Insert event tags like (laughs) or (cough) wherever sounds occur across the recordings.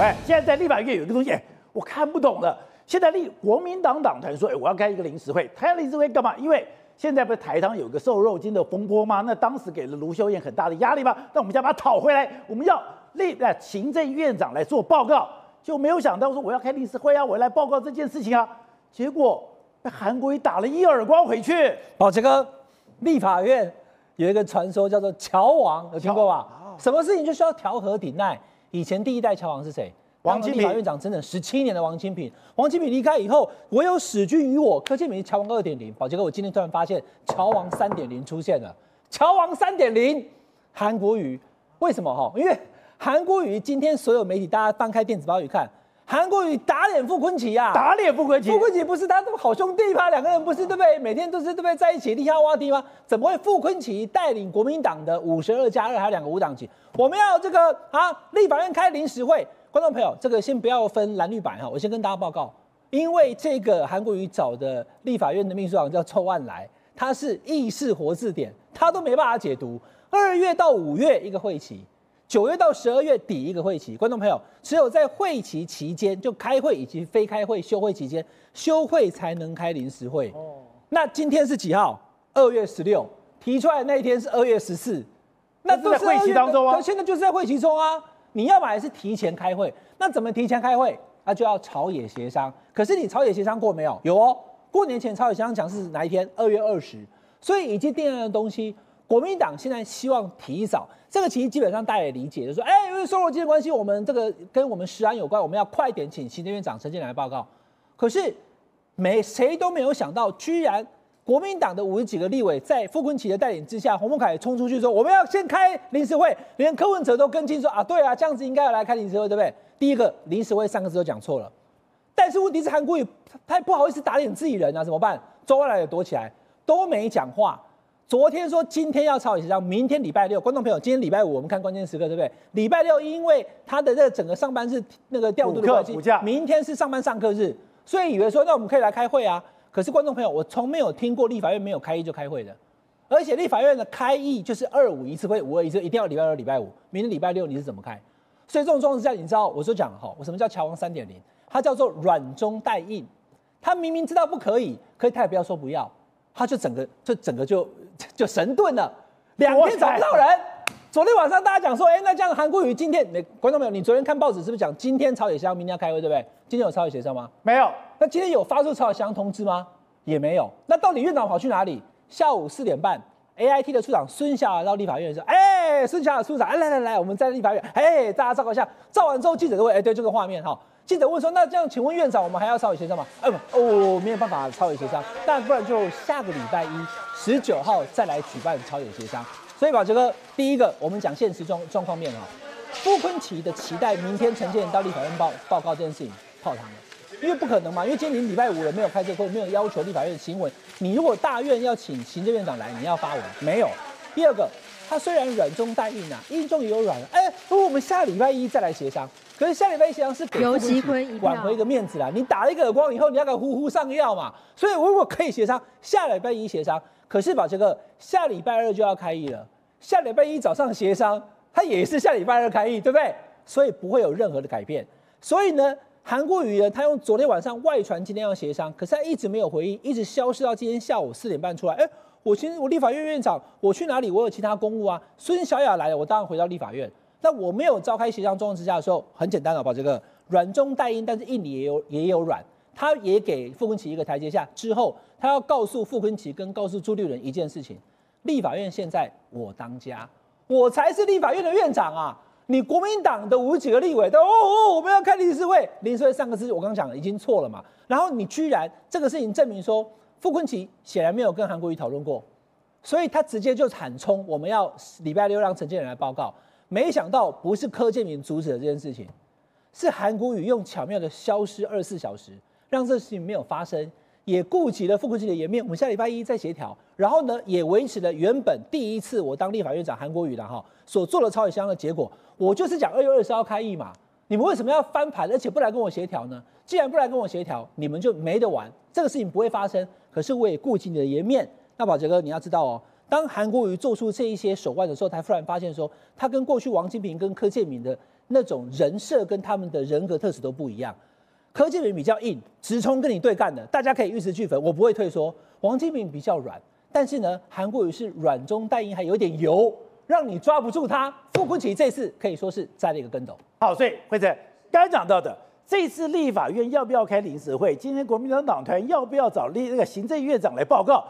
喂，现在在立法院有一个东西，我看不懂了。现在立国民党党团说，哎，我要开一个临时会，他要临时会干嘛？因为现在不是台糖有个瘦肉精的风波吗？那当时给了卢秀燕很大的压力吗？那我们想把它讨回来，我们要立呃行政院长来做报告，就没有想到说我要开临时会啊，我要来报告这件事情啊，结果被韩国瑜打了一耳光回去。宝杰哥，立法院有一个传说叫做乔王，有听过吧？什么事情就需要调和鼎鼐？以前第一代桥王是谁？王金平，院长整整十七年的王金平。王金平离开以后，唯有史君与我，柯建铭乔王二点零。宝杰哥，我今天突然发现乔王三点零出现了。乔王三点零，韩国瑜，为什么哈？因为韩国瑜今天所有媒体，大家翻开电子报一看。韩国瑜打脸傅昆萁啊，打脸傅昆萁，傅昆萁不是他的好兄弟吗？两个人不是对不对？每天都是对不对在一起立下洼地吗？怎么会傅昆萁带领国民党的五十二加二还有两个无党籍？我们要这个啊，立法院开临时会，观众朋友，这个先不要分蓝绿白哈，我先跟大家报告，因为这个韩国瑜找的立法院的秘书长叫臭万来，他是议事活字典，他都没办法解读。二月到五月一个会期。九月到十二月底一个会期，观众朋友，只有在会期期间就开会以及非开会休会期间休会才能开临时会。哦，那今天是几号？二月十六，提出来的那一天是二月十四，那都是在会期当中啊。现在就是在会期中啊。你要么还是提前开会，那怎么提前开会？那就要朝野协商。可是你朝野协商过没有？有哦，过年前朝野协商讲是哪一天？二月二十，所以已经定案的东西。国民党现在希望提早，这个其实基本上大家也理解，就是说，哎，因为瘦肉精的关系，我们这个跟我们食安有关，我们要快点请行政院长陈建来报告。可是没谁都没有想到，居然国民党的五十几个立委在傅崐萁的带领之下，洪孟楷冲出去说，我们要先开临时会，连柯文哲都跟进说啊，对啊，这样子应该要来开临时会，对不对？第一个临时会三个字都讲错了，但是问题是韩国瑜他不好意思打脸自己人啊，怎么办？周恩来也躲起来，都没讲话。昨天说今天要朝野协商，明天礼拜六，观众朋友，今天礼拜五我们看关键时刻，对不对？礼拜六因为它的这个整个上班是那个调度的关系，明天是上班上课日，所以以为说那我们可以来开会啊。可是观众朋友，我从没有听过立法院没有开议就开会的，而且立法院的开议就是二五一次会，五二一次，一定要礼拜二、礼拜五，明天礼拜六你是怎么开？所以这种状况之下，你知道我说讲哈，我什么叫乔王三点零？它叫做软中带硬，他明明知道不可以，可以他也不要说不要。他就整个就整个就 (laughs) 就神盾了，两天找不到人。昨天晚上大家讲说，哎，那这样韩国瑜今天，你观众朋友，你昨天看报纸是不是讲今天朝野协商，明天要开会，对不对？今天有朝野协商吗？没有。那今天有发出朝野协商通知吗？也没有。那到底院长跑去哪里？下午四点半，AIT 的处长孙小雅到立法院说，哎，孙小雅处长，哎，来来来，我们在立法院，哎，大家照个相。照完之后，记者都会，哎，对这个画面哈。记者问说：“那这样，请问院长，我们还要朝野协商吗？”哎不，哦，没有办法朝野协商，那不然就下个礼拜一十九号再来举办朝野协商。所以，宝杰哥，第一个，我们讲现实状状况面啊。傅崐萁的期待，明天陈建到立法院报报告这件事情泡汤了，因为不可能嘛，因为今天礼拜五了，没有开这个会，没有要求立法院行文。你如果大院要请行政院长来，你要发文没有？第二个，他虽然软中带硬啊，硬中也有软。哎，如果我们下礼拜一再来协商。可是下礼拜一协商是给傅崐萁挽回一个面子啦，你打了一个耳光以后，你要敢呼呼上药嘛？所以如果可以协商，下礼拜一协商。可是宝杰哥，下礼拜二就要开议了，下礼拜一早上协商，他也是下礼拜二开议，对不对？所以不会有任何的改变。所以呢，韩国瑜呢，他用昨天晚上外传今天要协商，可是他一直没有回应，一直消失到今天下午四点半出来。哎，我今天我立法院院长，我去哪里？我有其他公务啊。孙小雅来了，我当然回到立法院。那我没有召开协商状况之下的时候，很简单了，宝杰哥，软中带硬，但是硬里也有也有软，他也给傅昆萁一个台阶下。之后，他要告诉傅昆萁跟告诉朱立伦一件事情：立法院现在我当家，我才是立法院的院长啊！你国民党的五十几个立委都哦哦，我们要开临时会，临时会上个字我刚刚讲了已经错了嘛。然后你居然这个事情证明说，傅昆萁显然没有跟韩国瑜讨论过，所以他直接就喊冲，我们要礼拜六让陈建仁来报告。没想到不是柯建铭阻止了这件事情，是韩国瑜用巧妙的消失二十四小时，让这事情没有发生，也顾及了傅崐萁的颜面。我们下礼拜一再协调，然后呢，也维持了原本第一次我当立法院长韩国瑜的哈所做的朝野协商的结果。我就是讲二月二十号开议嘛，你们为什么要翻盘，而且不来跟我协调呢？既然不来跟我协调，你们就没得玩，这个事情不会发生。可是我也顾及你的颜面。那宝杰哥，你要知道哦。当韩国瑜做出这一些手腕的时候，才忽然发现说，他跟过去王金平跟柯建铭的那种人设跟他们的人格特质都不一样。柯建铭比较硬，直冲跟你对干的，大家可以玉石俱焚，我不会退缩。王金平比较软，但是呢，韩国瑜是软中带硬，还有点油，让你抓不住他。傅崐萁这次可以说是栽了一个跟斗。好，所以惠贞刚讲到的，这次立法院要不要开临时会？今天国民党党团要不要找立那个行政院长来报告？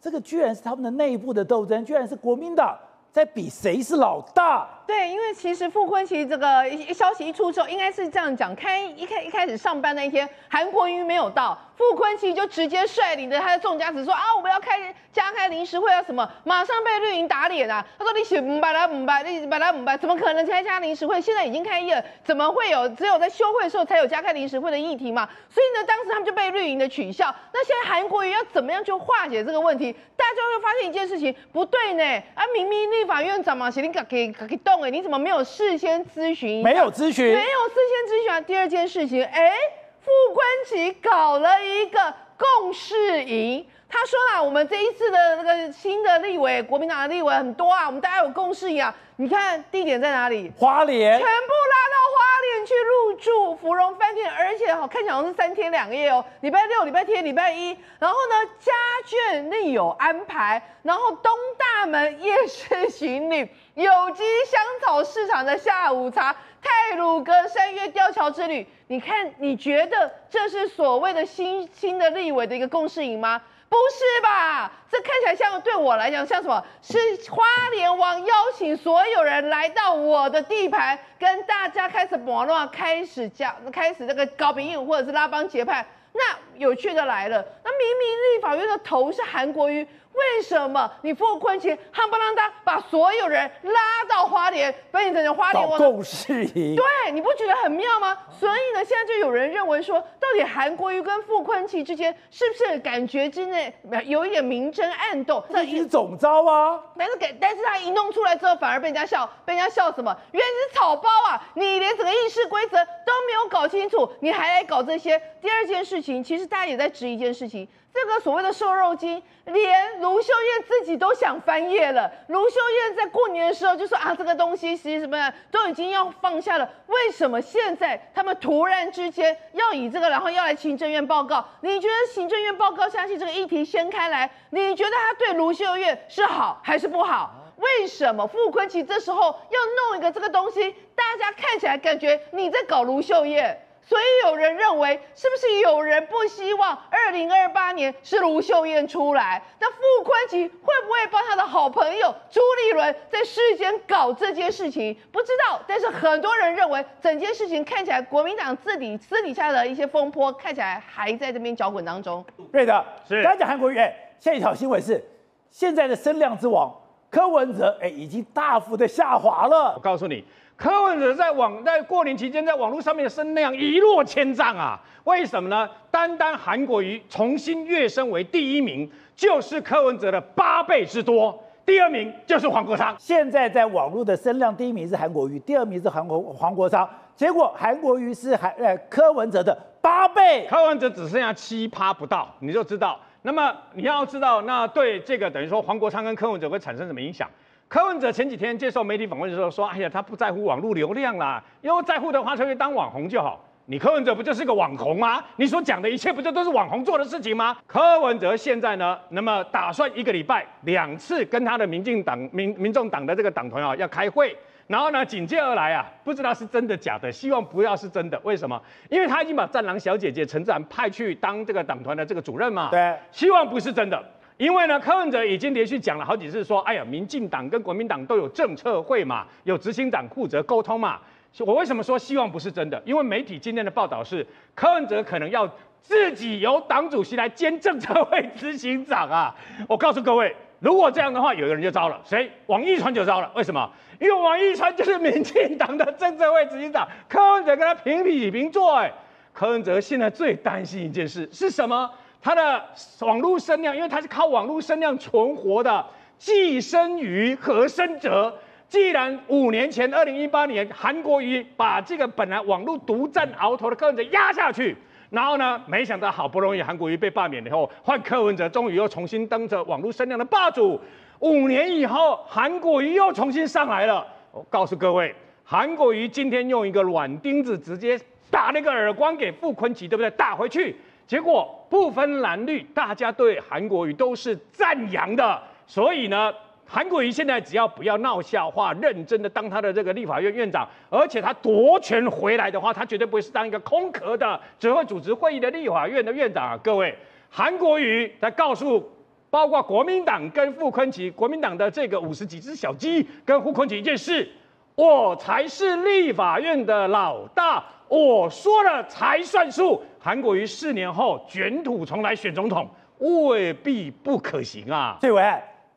这个居然是他们的内部的斗争，居然是国民党在比谁是老大。对，因为其实傅崐萁这个一消息一出之后，应该是这样讲：开一开一开始上班那一天，韩国瑜没有到，傅崐萁就直接率领着他的众家子说啊，我们要开加开临时会啊什么，马上被绿营打脸啊！他说你写不白来不白，你白来不白，怎么可能开加临时会？现在已经开业了，怎么会有只有在休会的时候才有加开临时会的议题嘛？所以呢，当时他们就被绿营的取笑。那现在韩国瑜要怎么样去化解这个问题？就会发现一件事情不对呢，啊，明明立法院长嘛，写你给给给动哎，你怎么没有？事先咨询？没有咨询，没有事先咨询啊。第二件事情，哎，傅昆萁搞了一个共事营。他说啦，我们这一次的那个新的立委，国民党的立委很多啊，我们大家有共识营啊。你看地点在哪里？花莲，全部拉到花莲去入住芙蓉饭店，而且好看起来好像是三天两夜哦。礼拜六、礼拜天、礼拜一，然后呢，家眷另有安排，然后东大门夜市行旅。有机香草市场的下午茶，泰鲁阁山岳吊桥之旅，你看，你觉得这是所谓的新新的立委的一个共识营吗？不是吧？这看起来像对我来讲像什么？是花莲王邀请所有人来到我的地盘，跟大家开始玩乱，开始讲，开始这个搞评议或者是拉帮结派。那有趣的来了，那明明立法院的头是韩国瑜。为什么你傅昆萁夯不啷当把所有人拉到花莲，把你整成花莲王共识营？对，你不觉得很妙吗？所以呢，现在就有人认为说，到底韩国瑜跟傅昆萁之间是不是感觉之内有一点明争暗斗？这是总招啊！但是给，但是他一弄出来之后，反而被人家笑，被人家笑什么？原来是草包啊！你连整个议事规则都没有搞清楚，你还来搞这些？第二件事情，其实大家也在质疑一件事情。这个所谓的瘦肉精，连卢秀燕自己都想翻页了。卢秀燕在过年的时候就说啊，这个东西其实什么都已经要放下了。为什么现在他们突然之间要以这个，然后要来行政院报告？你觉得行政院报告下去这个议题掀开来，你觉得他对卢秀燕是好还是不好？为什么傅昆萁这时候要弄一个这个东西？大家看起来感觉你在搞卢秀燕。所以有人认为，是不是有人不希望二零二八年是卢秀燕出来？那傅昆萁会不会帮他的好朋友朱立伦在事先搞这件事情？不知道。但是很多人认为，整件事情看起来国民党自己私底下的一些风波，看起来还在这边搅滚当中。对的，是。刚讲韩国瑜，哎，下一条新闻是现在的声量之王柯文哲，哎，已经大幅的下滑了。我告诉你。柯文哲在网在过年期间在网络上面的声量一落千丈啊！为什么呢？单单韩国瑜重新跃升为第一名，就是柯文哲的八倍之多。第二名就是黄国昌。现在在网络的声量，第一名是韩国瑜，第二名是韩国黄国昌。结果韩国瑜是韩呃柯文哲的八倍，柯文哲只剩下七趴不到，你就知道。那么你要知道，那对这个等于说黄国昌跟柯文哲会产生什么影响？柯文哲前几天接受媒体访问的时候说：“哎呀，他不在乎网络流量啦，因为在乎的话，就可以当网红就好。你柯文哲不就是个网红吗？你所讲的一切不就都是网红做的事情吗？”柯文哲现在呢，那么打算一个礼拜两次跟他的民进党、民民众党的这个党团啊要开会，然后呢紧接而来啊，不知道是真的假的，希望不要是真的。为什么？因为他已经把战狼小姐姐陈自然派去当这个党团的这个主任嘛。对，希望不是真的。因为呢，柯文哲已经连续讲了好几次，说，哎呀，民进党跟国民党都有政策会嘛，有执行长负责沟通嘛。我为什么说希望不是真的？因为媒体今天的报道是，柯文哲可能要自己由党主席来兼政策会执行长啊。我告诉各位，如果这样的话，有个人就糟了，谁？王一川就糟了。为什么？因为王一川就是民进党的政策会执行长，柯文哲跟他平起平坐。哎，柯文哲现在最担心一件事是什么？他的网络声量，因为他是靠网络声量存活的，既生瑜，何生哲。既然五年前，二零一八年，韩国瑜把这个本来网络独占鳌头的柯文哲压下去，然后呢，没想到好不容易韩国瑜被罢免了以后，换柯文哲，终于又重新登着网络声量的霸主。五年以后，韩国瑜又重新上来了。我告诉各位。韩国瑜今天用一个软钉子直接打那个耳光给傅昆萁，对不对？打回去，结果不分蓝绿，大家对韩国瑜都是赞扬的。所以呢，韩国瑜现在只要不要闹笑话，认真的当他的这个立法院院长，而且他夺权回来的话，他绝对不会是当一个空壳的，只会主持会议的立法院的院长啊！各位，韩国瑜在告诉包括国民党跟傅昆萁，国民党的这个五十几只小鸡跟傅昆萁一件事。我才是立法院的老大，我说了才算数。韩国瑜四年后卷土重来选总统，未必不可行啊。最伟，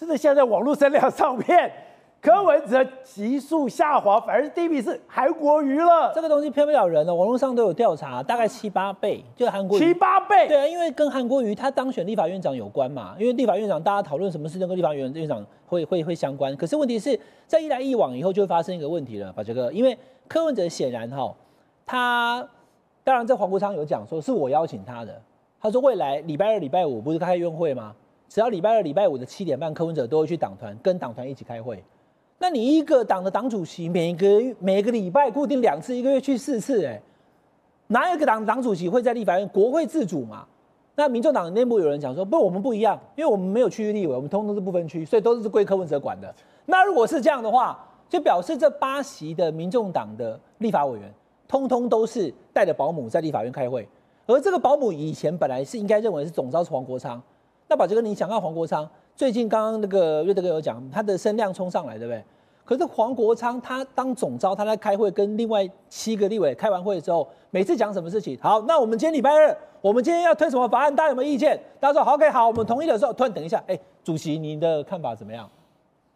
真的现在网络声量上面，柯文哲急速下滑，反而是第一名是韩国瑜了。这个东西骗不了人的，网络上都有调查，大概七八倍，就韩国瑜七八倍。对啊，因为跟韩国瑜他当选立法院长有关嘛，因为立法院长大家讨论什么事情跟立法院院长会会会相关。可是问题是在一来一往以后，就会发生一个问题了，把这个，因为柯文哲显然哈，他当然在黄国昌有讲说是我邀请他的，他说未来礼拜二礼拜五不是开院会吗？只要礼拜二礼拜五的七点半，柯文哲都会去党团跟党团一起开会。那你一个党的党主席，每个每个礼拜固定两次，一个月去四次，哎，哪有一个党党主席会在立法院国会自主嘛？那民众党内部有人讲说，不，我们不一样，因为我们没有区域立委，我们通通是不分区，所以都是归柯文哲管的。那如果是这样的话，就表示这八席的民众党的立法委员，通通都是带着保姆在立法院开会，而这个保姆以前本来是应该认为是总召是黄国昌，那把这个你讲看黄国昌？最近刚刚那个瑞德哥有讲，他的声量冲上来，对不对？可是黄国昌他当总召，他在开会跟另外七个立委开完会之后，每次讲什么事情？好，那我们今天礼拜二，我们今天要推什么法案？大家有没有意见？大家说好，OK，好，我们同意的时候，突然等一下，哎，主席您的看法怎么样？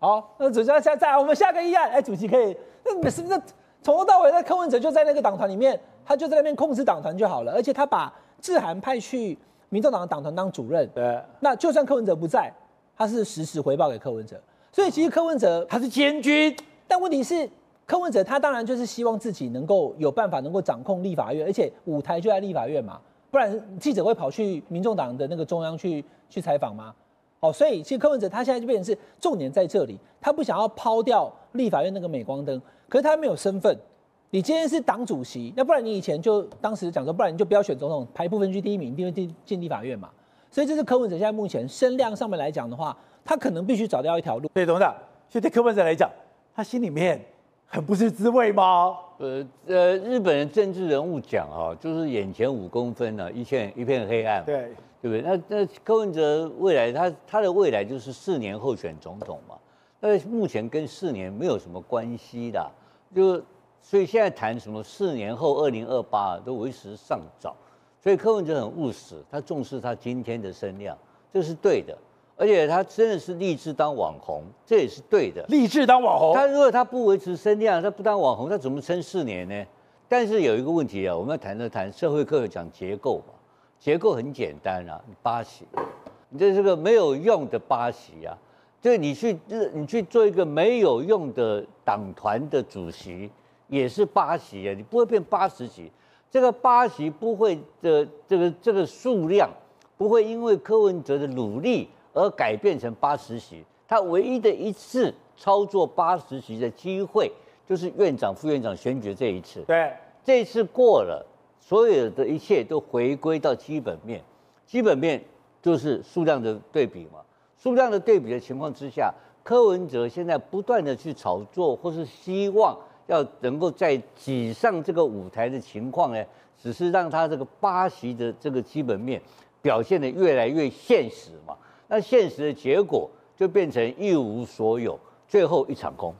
好，那主席现在我们下个议案，哎，主席可以，那是不是从头到尾那柯文哲就在那个党团里面，他就在那边控制党团就好了，而且他把志涵派去民众党的党团当主任，对，那就算柯文哲不在。他是实时回报给柯文哲，所以其实柯文哲他是监军，但问题是柯文哲他当然就是希望自己能够有办法能够掌控立法院，而且舞台就在立法院嘛，不然记者会跑去民众党的那个中央去去采访吗？好，所以其实柯文哲他现在就变成是重点在这里，他不想要抛掉立法院那个镁光灯，可是他没有身份，你今天是党主席，那不然你以前就当时讲说，不然你就不要选总统，排部分区第一名，一定会进进立法院嘛。所以这是柯文哲现在目前声量上面来讲的话，他可能必须找到一条路。对，董事长，所以对柯文哲来讲，他心里面很不是滋味吗？呃呃，日本人政治人物讲啊，就是眼前五公分呢、啊，一片一片黑暗，对对不对？那那柯文哲未来他他的未来就是四年候选总统嘛，那目前跟四年没有什么关系的，就所以现在谈什么四年后二零二八都为时尚早。所以柯文哲很务实，他重视他今天的声量，这是对的。而且他真的是立志当网红，这也是对的。立志当网红，他如果他不维持声量，他不当网红，他怎么撑四年呢？但是有一个问题啊，我们要谈的谈社会课讲结构嘛，结构很简单啊，八席，你这是个没有用的八席啊，就你去你去做一个没有用的党团的主席，也是八席啊，你不会变八十席。这个八席不会的，这个这个数量不会因为柯文哲的努力而改变成八十席。他唯一的一次操作八十席的机会，就是院长、副院长选举这一次。对，这一次过了，所有的一切都回归到基本面。基本面就是数量的对比嘛。数量的对比的情况之下，柯文哲现在不断的去炒作，或是希望。要能够在挤上这个舞台的情况呢，只是让他这个巴西的这个基本面表现的越来越现实嘛。那现实的结果就变成一无所有，最后一场空。